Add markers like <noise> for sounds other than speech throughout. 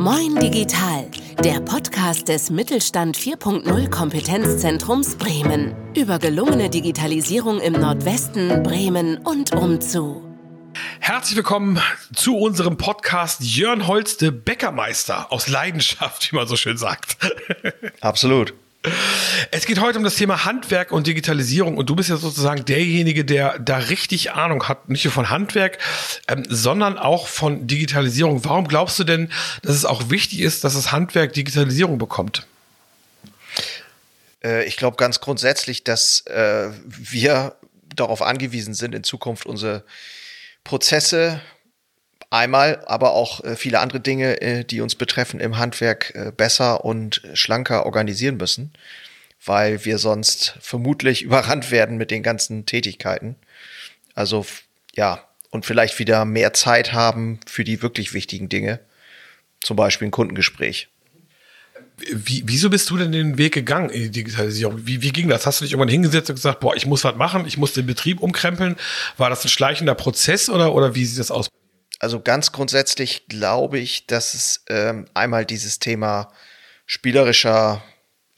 Moin Digital, der Podcast des Mittelstand 4.0 Kompetenzzentrums Bremen über gelungene Digitalisierung im Nordwesten, Bremen und umzu. Herzlich willkommen zu unserem Podcast Jörn Holste Bäckermeister aus Leidenschaft, wie man so schön sagt. Absolut. Es geht heute um das Thema Handwerk und Digitalisierung und du bist ja sozusagen derjenige, der da richtig Ahnung hat, nicht nur von Handwerk, ähm, sondern auch von Digitalisierung. Warum glaubst du denn, dass es auch wichtig ist, dass das Handwerk Digitalisierung bekommt? Äh, ich glaube ganz grundsätzlich, dass äh, wir darauf angewiesen sind, in Zukunft unsere Prozesse einmal, aber auch äh, viele andere Dinge, äh, die uns betreffen im Handwerk, äh, besser und schlanker organisieren müssen, weil wir sonst vermutlich <laughs> überrannt werden mit den ganzen Tätigkeiten. Also ja, und vielleicht wieder mehr Zeit haben für die wirklich wichtigen Dinge, zum Beispiel ein Kundengespräch. Wie, wieso bist du denn den Weg gegangen in die Digitalisierung? Wie, wie ging das? Hast du dich irgendwann hingesetzt und gesagt, boah, ich muss was machen, ich muss den Betrieb umkrempeln? War das ein schleichender Prozess oder, oder wie sieht das aus? Also ganz grundsätzlich glaube ich, dass es ähm, einmal dieses Thema spielerischer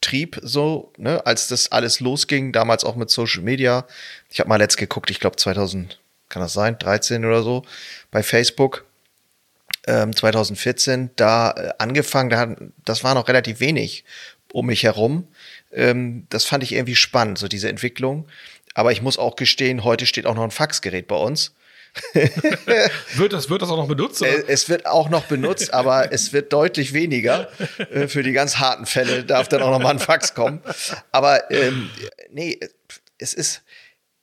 Trieb so, ne, als das alles losging, damals auch mit Social Media. Ich habe mal letzt geguckt, ich glaube 2000, kann das sein, 13 oder so, bei Facebook. Ähm, 2014 da äh, angefangen, da, das war noch relativ wenig um mich herum. Ähm, das fand ich irgendwie spannend, so diese Entwicklung. Aber ich muss auch gestehen, heute steht auch noch ein Faxgerät bei uns. <laughs> wird, das, wird das auch noch benutzt? Oder? Es wird auch noch benutzt, <laughs> aber es wird deutlich weniger. Äh, für die ganz harten Fälle darf dann auch noch mal ein Fax kommen. Aber ähm, nee, es ist,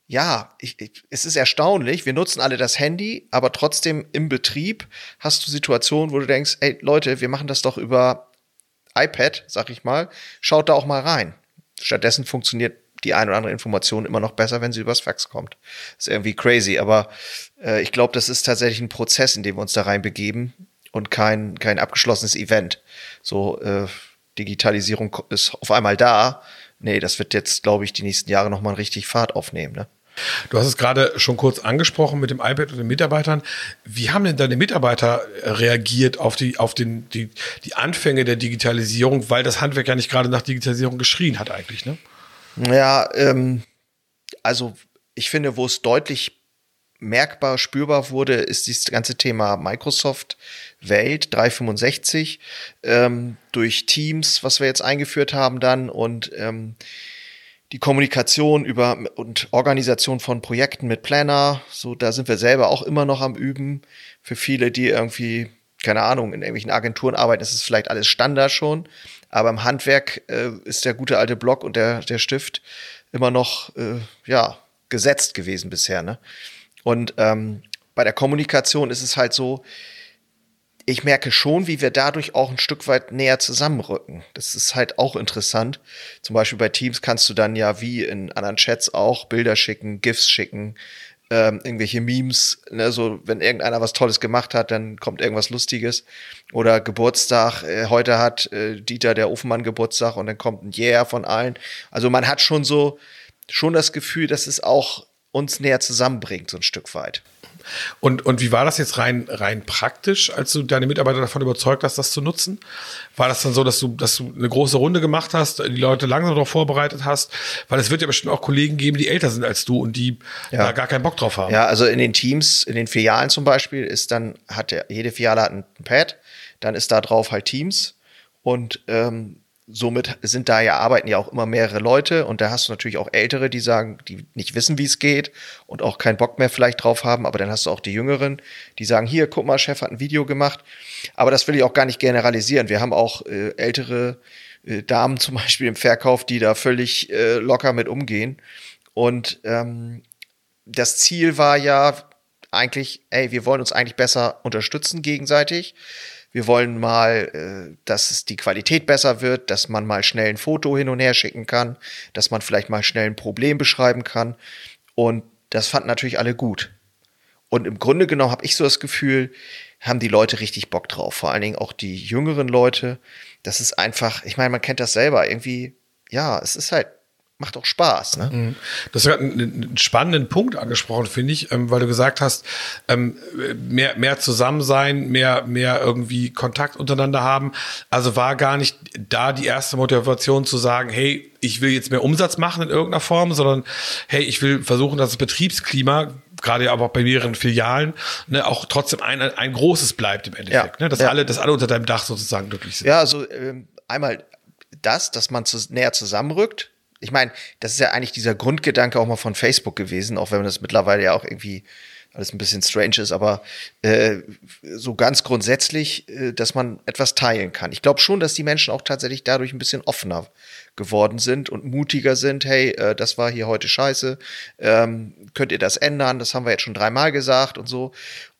ja, ich, ich, es ist erstaunlich. Wir nutzen alle das Handy, aber trotzdem im Betrieb hast du Situationen, wo du denkst, ey Leute, wir machen das doch über iPad, sag ich mal. Schaut da auch mal rein. Stattdessen funktioniert die ein oder andere Information immer noch besser, wenn sie übers Fax kommt. ist irgendwie crazy, aber äh, ich glaube, das ist tatsächlich ein Prozess, in dem wir uns da reinbegeben und kein, kein abgeschlossenes Event. So, äh, Digitalisierung ist auf einmal da. Nee, das wird jetzt, glaube ich, die nächsten Jahre nochmal richtig Fahrt aufnehmen. Ne? Du hast es gerade schon kurz angesprochen mit dem iPad und den Mitarbeitern. Wie haben denn deine Mitarbeiter reagiert auf die, auf den, die, die Anfänge der Digitalisierung, weil das Handwerk ja nicht gerade nach Digitalisierung geschrien hat eigentlich, ne? Ja, ähm, also ich finde, wo es deutlich merkbar spürbar wurde, ist dieses ganze Thema Microsoft Welt 365 ähm, durch Teams, was wir jetzt eingeführt haben dann und ähm, die Kommunikation über und Organisation von Projekten mit Planner, so da sind wir selber auch immer noch am üben. Für viele, die irgendwie keine Ahnung in irgendwelchen Agenturen arbeiten, ist es vielleicht alles Standard schon. Aber im Handwerk äh, ist der gute alte Block und der, der Stift immer noch, äh, ja, gesetzt gewesen bisher, ne? Und ähm, bei der Kommunikation ist es halt so, ich merke schon, wie wir dadurch auch ein Stück weit näher zusammenrücken. Das ist halt auch interessant. Zum Beispiel bei Teams kannst du dann ja wie in anderen Chats auch Bilder schicken, GIFs schicken, ähm, irgendwelche Memes, ne, so wenn irgendeiner was Tolles gemacht hat, dann kommt irgendwas Lustiges. Oder Geburtstag, äh, heute hat äh, Dieter der Ofenmann Geburtstag und dann kommt ein Yeah von allen. Also man hat schon so, schon das Gefühl, dass es auch uns näher zusammenbringt, so ein Stück weit. Und, und wie war das jetzt rein, rein praktisch, als du deine Mitarbeiter davon überzeugt hast, das zu nutzen? War das dann so, dass du, dass du eine große Runde gemacht hast, die Leute langsam darauf vorbereitet hast? Weil es wird ja bestimmt auch Kollegen geben, die älter sind als du und die ja. da gar keinen Bock drauf haben. Ja, also in den Teams, in den Filialen zum Beispiel, ist dann, hat der, jede Filiale hat ein Pad, dann ist da drauf halt Teams und ähm, somit sind da ja, arbeiten ja auch immer mehrere Leute und da hast du natürlich auch Ältere, die sagen, die nicht wissen, wie es geht und auch keinen Bock mehr vielleicht drauf haben, aber dann hast du auch die Jüngeren, die sagen, hier, guck mal, Chef hat ein Video gemacht. Aber das will ich auch gar nicht generalisieren. Wir haben auch äh, ältere äh, Damen <laughs> zum Beispiel im Verkauf, die da völlig äh, locker mit umgehen. Und ähm, das Ziel war ja eigentlich, ey, wir wollen uns eigentlich besser unterstützen gegenseitig wir wollen mal, äh, dass es die Qualität besser wird, dass man mal schnell ein Foto hin und her schicken kann, dass man vielleicht mal schnell ein Problem beschreiben kann. Und das fanden natürlich alle gut. Und im Grunde genommen habe ich so das Gefühl, haben die Leute richtig Bock drauf. Vor allen Dingen auch die jüngeren Leute. Das ist einfach, ich meine, man kennt das selber. Irgendwie, ja, es ist halt macht auch Spaß. Ne? Mhm. Hast einen, einen spannenden Punkt angesprochen, finde ich, ähm, weil du gesagt hast, ähm, mehr, mehr zusammen sein, mehr, mehr irgendwie Kontakt untereinander haben. Also war gar nicht da die erste Motivation zu sagen, hey, ich will jetzt mehr Umsatz machen in irgendeiner Form, sondern hey, ich will versuchen, dass das Betriebsklima gerade aber auch bei mehreren Filialen, ne, auch trotzdem ein, ein großes bleibt im Endeffekt. Ja, ne, dass ja. alle, dass alle unter deinem Dach sozusagen glücklich sind. Ja, also ähm, einmal das, dass man zu, näher zusammenrückt, ich meine, das ist ja eigentlich dieser Grundgedanke auch mal von Facebook gewesen, auch wenn das mittlerweile ja auch irgendwie alles ein bisschen strange ist, aber äh, so ganz grundsätzlich, äh, dass man etwas teilen kann. Ich glaube schon, dass die Menschen auch tatsächlich dadurch ein bisschen offener geworden sind und mutiger sind. Hey, äh, das war hier heute scheiße. Ähm, könnt ihr das ändern? Das haben wir jetzt schon dreimal gesagt und so.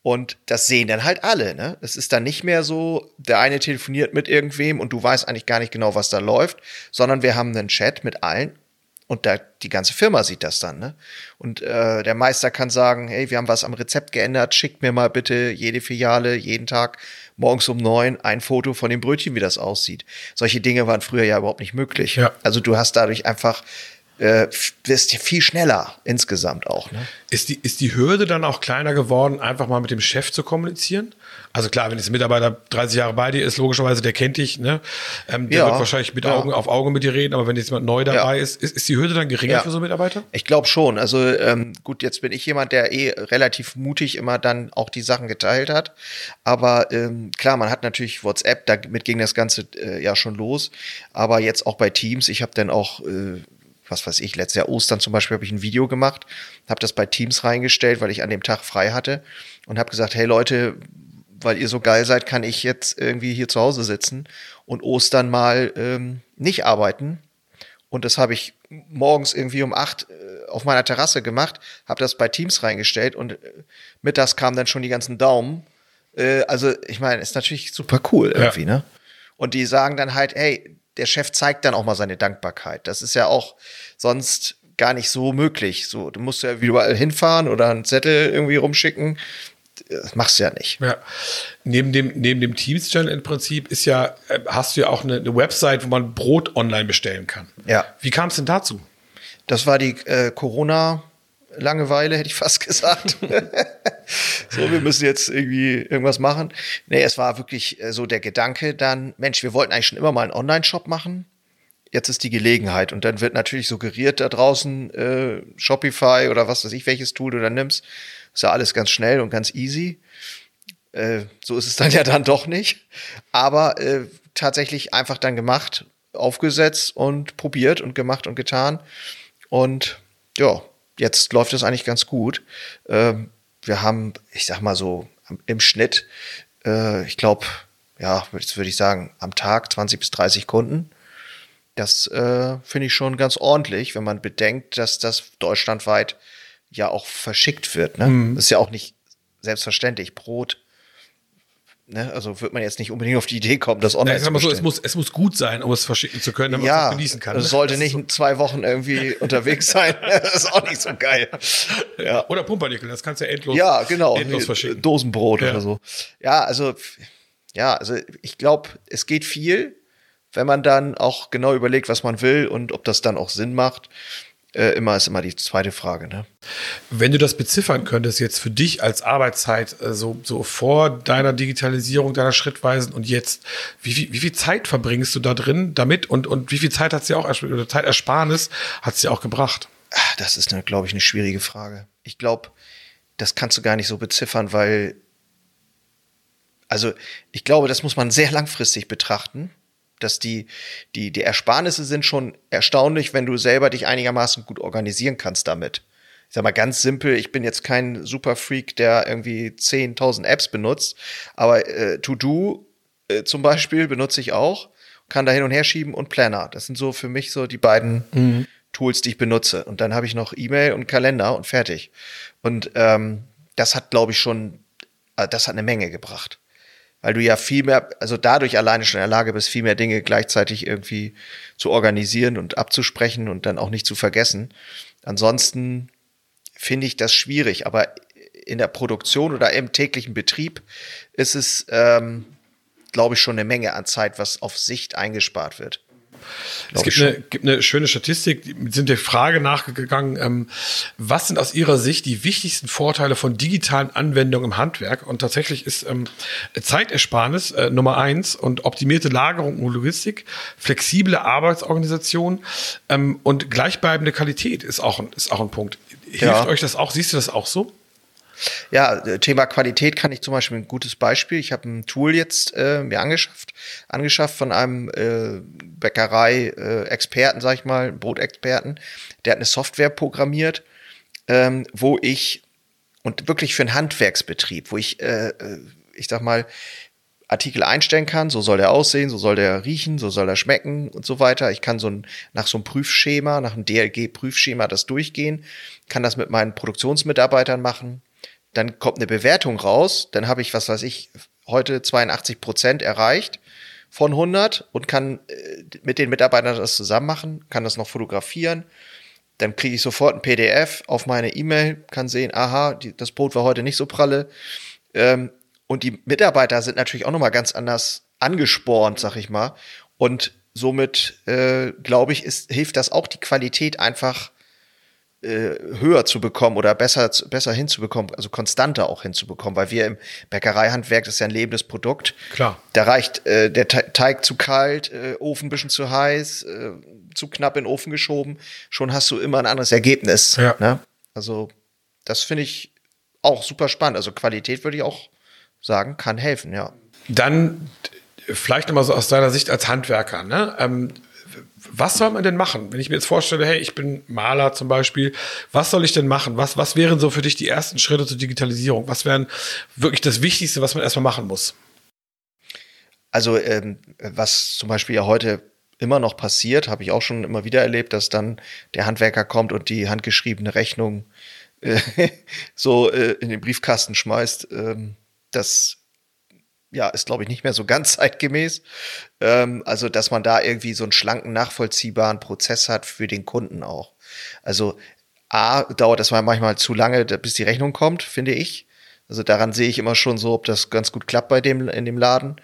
Und das sehen dann halt alle. Ne? Es ist dann nicht mehr so, der eine telefoniert mit irgendwem und du weißt eigentlich gar nicht genau, was da läuft, sondern wir haben einen Chat mit allen und da, die ganze Firma sieht das dann. Ne? Und äh, der Meister kann sagen, hey, wir haben was am Rezept geändert, schickt mir mal bitte jede Filiale, jeden Tag morgens um neun ein Foto von dem Brötchen, wie das aussieht. Solche Dinge waren früher ja überhaupt nicht möglich. Ja. Also du hast dadurch einfach äh, wirst ja viel schneller insgesamt auch. Ne? Ist, die, ist die Hürde dann auch kleiner geworden, einfach mal mit dem Chef zu kommunizieren? Also klar, wenn jetzt ein Mitarbeiter 30 Jahre bei dir ist, logischerweise, der kennt dich, ne? Ähm, der ja, wird wahrscheinlich mit Augen auf Augen mit dir reden, aber wenn jetzt jemand neu dabei ja. ist, ist, ist die Hürde dann geringer für so einen Mitarbeiter? Ich glaube schon. Also ähm, gut, jetzt bin ich jemand, der eh relativ mutig immer dann auch die Sachen geteilt hat. Aber ähm, klar, man hat natürlich WhatsApp, damit ging das Ganze äh, ja schon los. Aber jetzt auch bei Teams, ich habe dann auch äh, was weiß ich, letztes Jahr Ostern zum Beispiel habe ich ein Video gemacht, habe das bei Teams reingestellt, weil ich an dem Tag frei hatte und habe gesagt, hey Leute, weil ihr so geil seid, kann ich jetzt irgendwie hier zu Hause sitzen und Ostern mal ähm, nicht arbeiten. Und das habe ich morgens irgendwie um acht äh, auf meiner Terrasse gemacht, habe das bei Teams reingestellt und äh, mittags kamen dann schon die ganzen Daumen. Äh, also ich meine, ist natürlich super cool irgendwie, ja. ne? Und die sagen dann halt, hey, der Chef zeigt dann auch mal seine Dankbarkeit. Das ist ja auch sonst gar nicht so möglich. So, du musst ja überall hinfahren oder einen Zettel irgendwie rumschicken. Das machst du ja nicht. Ja. Neben dem, neben dem Teams-Channel im Prinzip ist ja, äh, hast du ja auch eine, eine Website, wo man Brot online bestellen kann. Ja. Wie kam es denn dazu? Das war die äh, Corona- Langeweile, hätte ich fast <laughs> gesagt. So, wir müssen jetzt irgendwie irgendwas machen. Nee, es war wirklich äh, so der Gedanke dann, Mensch, wir wollten eigentlich schon immer mal einen Online-Shop machen. Jetzt ist die Gelegenheit. Und dann wird natürlich suggeriert da draußen äh, Shopify oder was weiß ich, welches Tool du dann nimmst. Ist ja alles ganz schnell und ganz easy. Äh, so ist es dann <laughs> ja dann doch nicht. Aber äh, tatsächlich einfach dann gemacht, aufgesetzt und probiert und gemacht und getan. Und ja, jetzt läuft es eigentlich ganz gut. Ähm, wir haben, ich sag mal so, im Schnitt, äh, ich glaube, ja, jetzt würde ich sagen, am Tag 20 bis 30 Kunden. Das äh, finde ich schon ganz ordentlich, wenn man bedenkt, dass das deutschlandweit ja auch verschickt wird. Ne? Mhm. Das ist ja auch nicht selbstverständlich. Brot Ne? Also wird man jetzt nicht unbedingt auf die Idee kommen, das online ja, zu so, es muss, es muss gut sein, um es verschicken zu können, damit ja, man es genießen kann. Es ne? sollte nicht so. zwei Wochen irgendwie <laughs> unterwegs sein. Das ist auch nicht so geil. Ja. Oder Pumpernickel, das kannst du ja endlos, ja, genau, endlos verschicken. Dosenbrot ja. oder so. Ja, also, ja, also ich glaube, es geht viel, wenn man dann auch genau überlegt, was man will und ob das dann auch Sinn macht äh, immer ist immer die zweite Frage. Ne? Wenn du das beziffern könntest jetzt für dich als Arbeitszeit, äh, so, so vor deiner Digitalisierung, deiner Schrittweisen und jetzt, wie, wie, wie viel Zeit verbringst du da drin damit und, und wie viel Zeit hat sie auch, oder Zeitersparnis hat sie auch gebracht? Das ist, glaube ich, eine schwierige Frage. Ich glaube, das kannst du gar nicht so beziffern, weil, also ich glaube, das muss man sehr langfristig betrachten dass die, die, die Ersparnisse sind schon erstaunlich, wenn du selber dich einigermaßen gut organisieren kannst damit. Ich sag mal ganz simpel, ich bin jetzt kein Superfreak, der irgendwie 10.000 Apps benutzt, aber äh, To-Do äh, zum Beispiel benutze ich auch, kann da hin und her schieben und Planner. Das sind so für mich so die beiden mhm. Tools, die ich benutze. Und dann habe ich noch E-Mail und Kalender und fertig. Und ähm, das hat, glaube ich, schon, äh, das hat eine Menge gebracht weil du ja viel mehr, also dadurch alleine schon in der Lage bist, viel mehr Dinge gleichzeitig irgendwie zu organisieren und abzusprechen und dann auch nicht zu vergessen. Ansonsten finde ich das schwierig, aber in der Produktion oder im täglichen Betrieb ist es, ähm, glaube ich, schon eine Menge an Zeit, was auf Sicht eingespart wird. Es gibt eine, gibt eine schöne Statistik, die sind der Frage nachgegangen, ähm, was sind aus Ihrer Sicht die wichtigsten Vorteile von digitalen Anwendungen im Handwerk? Und tatsächlich ist ähm, Zeitersparnis äh, Nummer eins und optimierte Lagerung und Logistik, flexible Arbeitsorganisation ähm, und gleichbleibende Qualität ist auch, ein, ist auch ein Punkt. Hilft ja. euch das auch? Siehst du das auch so? Ja, äh, Thema Qualität kann ich zum Beispiel ein gutes Beispiel. Ich habe ein Tool jetzt äh, mir angeschafft, angeschafft von einem äh, Bäckerei-Experten, sag ich mal, Brotexperten. Der hat eine Software programmiert, ähm, wo ich und wirklich für einen Handwerksbetrieb, wo ich, äh, äh, ich sag mal, Artikel einstellen kann, so soll der aussehen, so soll der riechen, so soll er schmecken und so weiter. Ich kann so ein, nach so einem Prüfschema, nach einem DLG-Prüfschema das durchgehen, kann das mit meinen Produktionsmitarbeitern machen, dann kommt eine Bewertung raus, dann habe ich, was weiß ich, heute 82 Prozent erreicht von 100 und kann äh, mit den Mitarbeitern das zusammen machen, kann das noch fotografieren. Dann kriege ich sofort ein PDF auf meine E-Mail, kann sehen, aha, die, das Brot war heute nicht so pralle. Ähm, und die Mitarbeiter sind natürlich auch nochmal ganz anders angespornt, sag ich mal. Und somit, äh, glaube ich, ist, hilft das auch die Qualität einfach äh, höher zu bekommen oder besser, besser hinzubekommen, also konstanter auch hinzubekommen, weil wir im Bäckereihandwerk, das ist ja ein lebendes Produkt. Klar. Da reicht äh, der Teig zu kalt, äh, Ofen ein bisschen zu heiß, äh, zu knapp in den Ofen geschoben, schon hast du immer ein anderes Ergebnis. Ja. Ne? Also, das finde ich auch super spannend. Also Qualität würde ich auch sagen, kann helfen, ja. Dann vielleicht nochmal so aus deiner Sicht als Handwerker, ne? Ähm, was soll man denn machen? Wenn ich mir jetzt vorstelle, hey, ich bin Maler zum Beispiel, was soll ich denn machen? Was, was wären so für dich die ersten Schritte zur Digitalisierung? Was wären wirklich das Wichtigste, was man erstmal machen muss? Also, ähm, was zum Beispiel ja heute immer noch passiert, habe ich auch schon immer wieder erlebt, dass dann der Handwerker kommt und die handgeschriebene Rechnung äh, <laughs> so äh, in den Briefkasten schmeißt. Ähm, das ja, ist, glaube ich, nicht mehr so ganz <laughs> zeitgemäß. Ähm, also, dass man da irgendwie so einen schlanken, nachvollziehbaren Prozess hat für den Kunden auch. Also, A, dauert das manchmal zu lange, bis die Rechnung kommt, finde ich. Also daran sehe ich immer schon so, ob das ganz gut klappt bei dem in dem Laden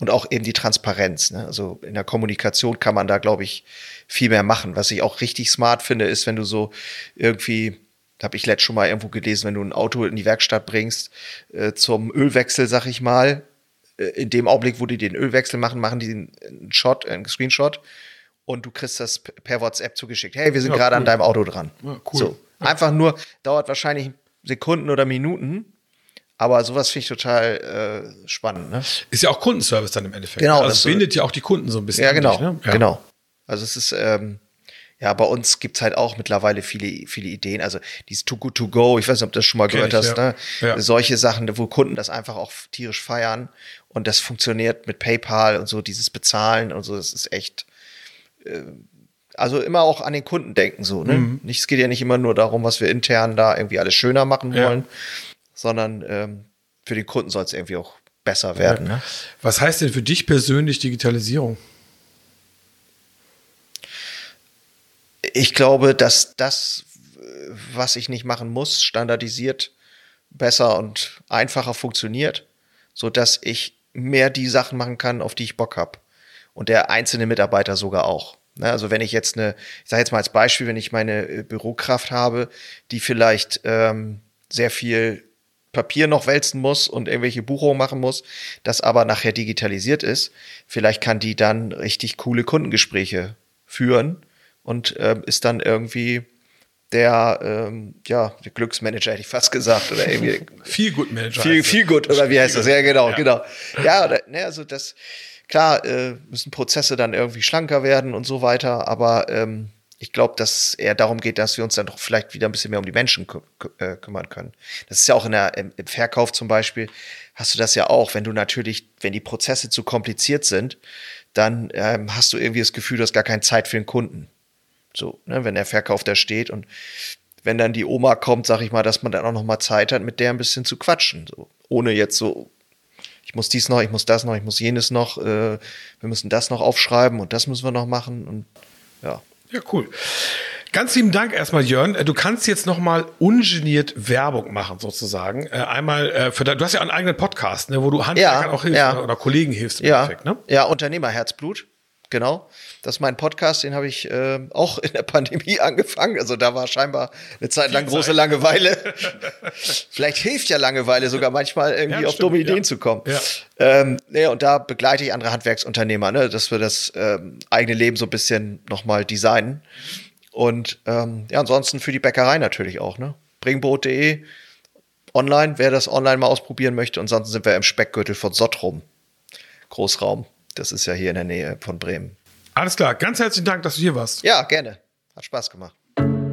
und auch eben die Transparenz. Ne? Also in der Kommunikation kann man da, glaube ich, viel mehr machen. Was ich auch richtig smart finde, ist, wenn du so irgendwie habe ich letzt schon mal irgendwo gelesen, wenn du ein Auto in die Werkstatt bringst äh, zum Ölwechsel, sag ich mal, in dem Augenblick, wo die den Ölwechsel machen, machen die einen Shot, einen Screenshot und du kriegst das per WhatsApp zugeschickt. Hey, wir sind ja, gerade cool. an deinem Auto dran. Ja, cool. So. Einfach nur, dauert wahrscheinlich Sekunden oder Minuten. Aber sowas finde ich total äh, spannend. Ne? Ist ja auch Kundenservice dann im Endeffekt. Genau. Also das bindet ja auch die Kunden so ein bisschen. Ja, genau. Dich, ne? ja. Genau. Also es ist, ähm, ja, bei uns gibt's halt auch mittlerweile viele, viele Ideen. Also dieses Too Good To Go, ich weiß nicht, ob du das schon mal gehört ich, hast, ja. ne? Ja. Solche Sachen, wo Kunden das einfach auch tierisch feiern. Und das funktioniert mit PayPal und so, dieses Bezahlen und so, das ist echt. Äh, also immer auch an den Kunden denken, so, ne? Mhm. es geht ja nicht immer nur darum, was wir intern da irgendwie alles schöner machen wollen, ja. sondern ähm, für den Kunden soll es irgendwie auch besser werden. Ne? Was heißt denn für dich persönlich Digitalisierung? Ich glaube, dass das, was ich nicht machen muss, standardisiert besser und einfacher funktioniert, so dass ich mehr die Sachen machen kann, auf die ich Bock habe. Und der einzelne Mitarbeiter sogar auch. Ne, also wenn ich jetzt eine, ich sage jetzt mal als Beispiel, wenn ich meine äh, Bürokraft habe, die vielleicht ähm, sehr viel Papier noch wälzen muss und irgendwelche Buchungen machen muss, das aber nachher digitalisiert ist, vielleicht kann die dann richtig coole Kundengespräche führen und ähm, ist dann irgendwie der, ähm, ja, der Glücksmanager hätte ich fast gesagt oder irgendwie. <laughs> viel gut Manager. Viel, viel gut, oder wie heißt das? Ja, genau, ja. genau. Ja, oder, ne, also das, klar, äh, müssen Prozesse dann irgendwie schlanker werden und so weiter, aber ähm, ich glaube, dass eher darum geht, dass wir uns dann doch vielleicht wieder ein bisschen mehr um die Menschen kü äh, kümmern können. Das ist ja auch in der, im, im Verkauf zum Beispiel, hast du das ja auch, wenn du natürlich, wenn die Prozesse zu kompliziert sind, dann ähm, hast du irgendwie das Gefühl, du hast gar keine Zeit für den Kunden. So, ne, wenn der Verkauf da steht und wenn dann die Oma kommt, sag ich mal, dass man dann auch noch mal Zeit hat, mit der ein bisschen zu quatschen, so ohne jetzt so ich muss dies noch, ich muss das noch, ich muss jenes noch, äh, wir müssen das noch aufschreiben und das müssen wir noch machen und ja. Ja, cool. Ganz lieben Dank erstmal, Jörn. Äh, du kannst jetzt nochmal ungeniert Werbung machen, sozusagen. Äh, einmal äh, für, du hast ja einen eigenen Podcast, ne, wo du Handwerkern ja, auch hilfst ja. oder Kollegen hilfst im ja. Endeffekt, ne? Ja, Unternehmerherzblut genau. Das ist mein Podcast, den habe ich äh, auch in der Pandemie <laughs> angefangen. Also da war scheinbar eine Zeit lang große Langeweile. <laughs> Vielleicht hilft ja Langeweile sogar manchmal irgendwie Ja, auf stimmt, dumme Ideen ja. zu kommen. Ja. Ähm, nee, und da begleite ich andere Handwerksunternehmer, ne, dass wir das ähm, eigene Leben so ein bisschen nochmal designen. Und ähm, ja, ansonsten für die Bäckerei natürlich auch, ne? Bringbrot.de online, wer das online mal ausprobieren möchte. Und sonst sind wir im Speckgürtel von Sottrum. Großraum. Das ist ja hier in der Nähe von Bremen. Alles klar, ganz herzlichen Dank, dass du hier warst. Ja, gerne. Hat Spaß gemacht.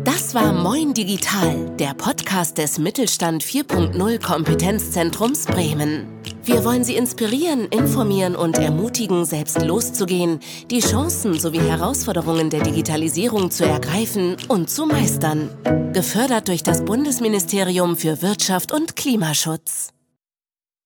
Das war Moin Digital, der Podcast des Mittelstand 4.0 Kompetenzzentrums Bremen. Wir wollen Sie inspirieren, informieren und ermutigen, selbst loszugehen, die Chancen sowie Herausforderungen der Digitalisierung zu ergreifen und zu meistern. Gefördert durch das Bundesministerium für Wirtschaft und Klimaschutz.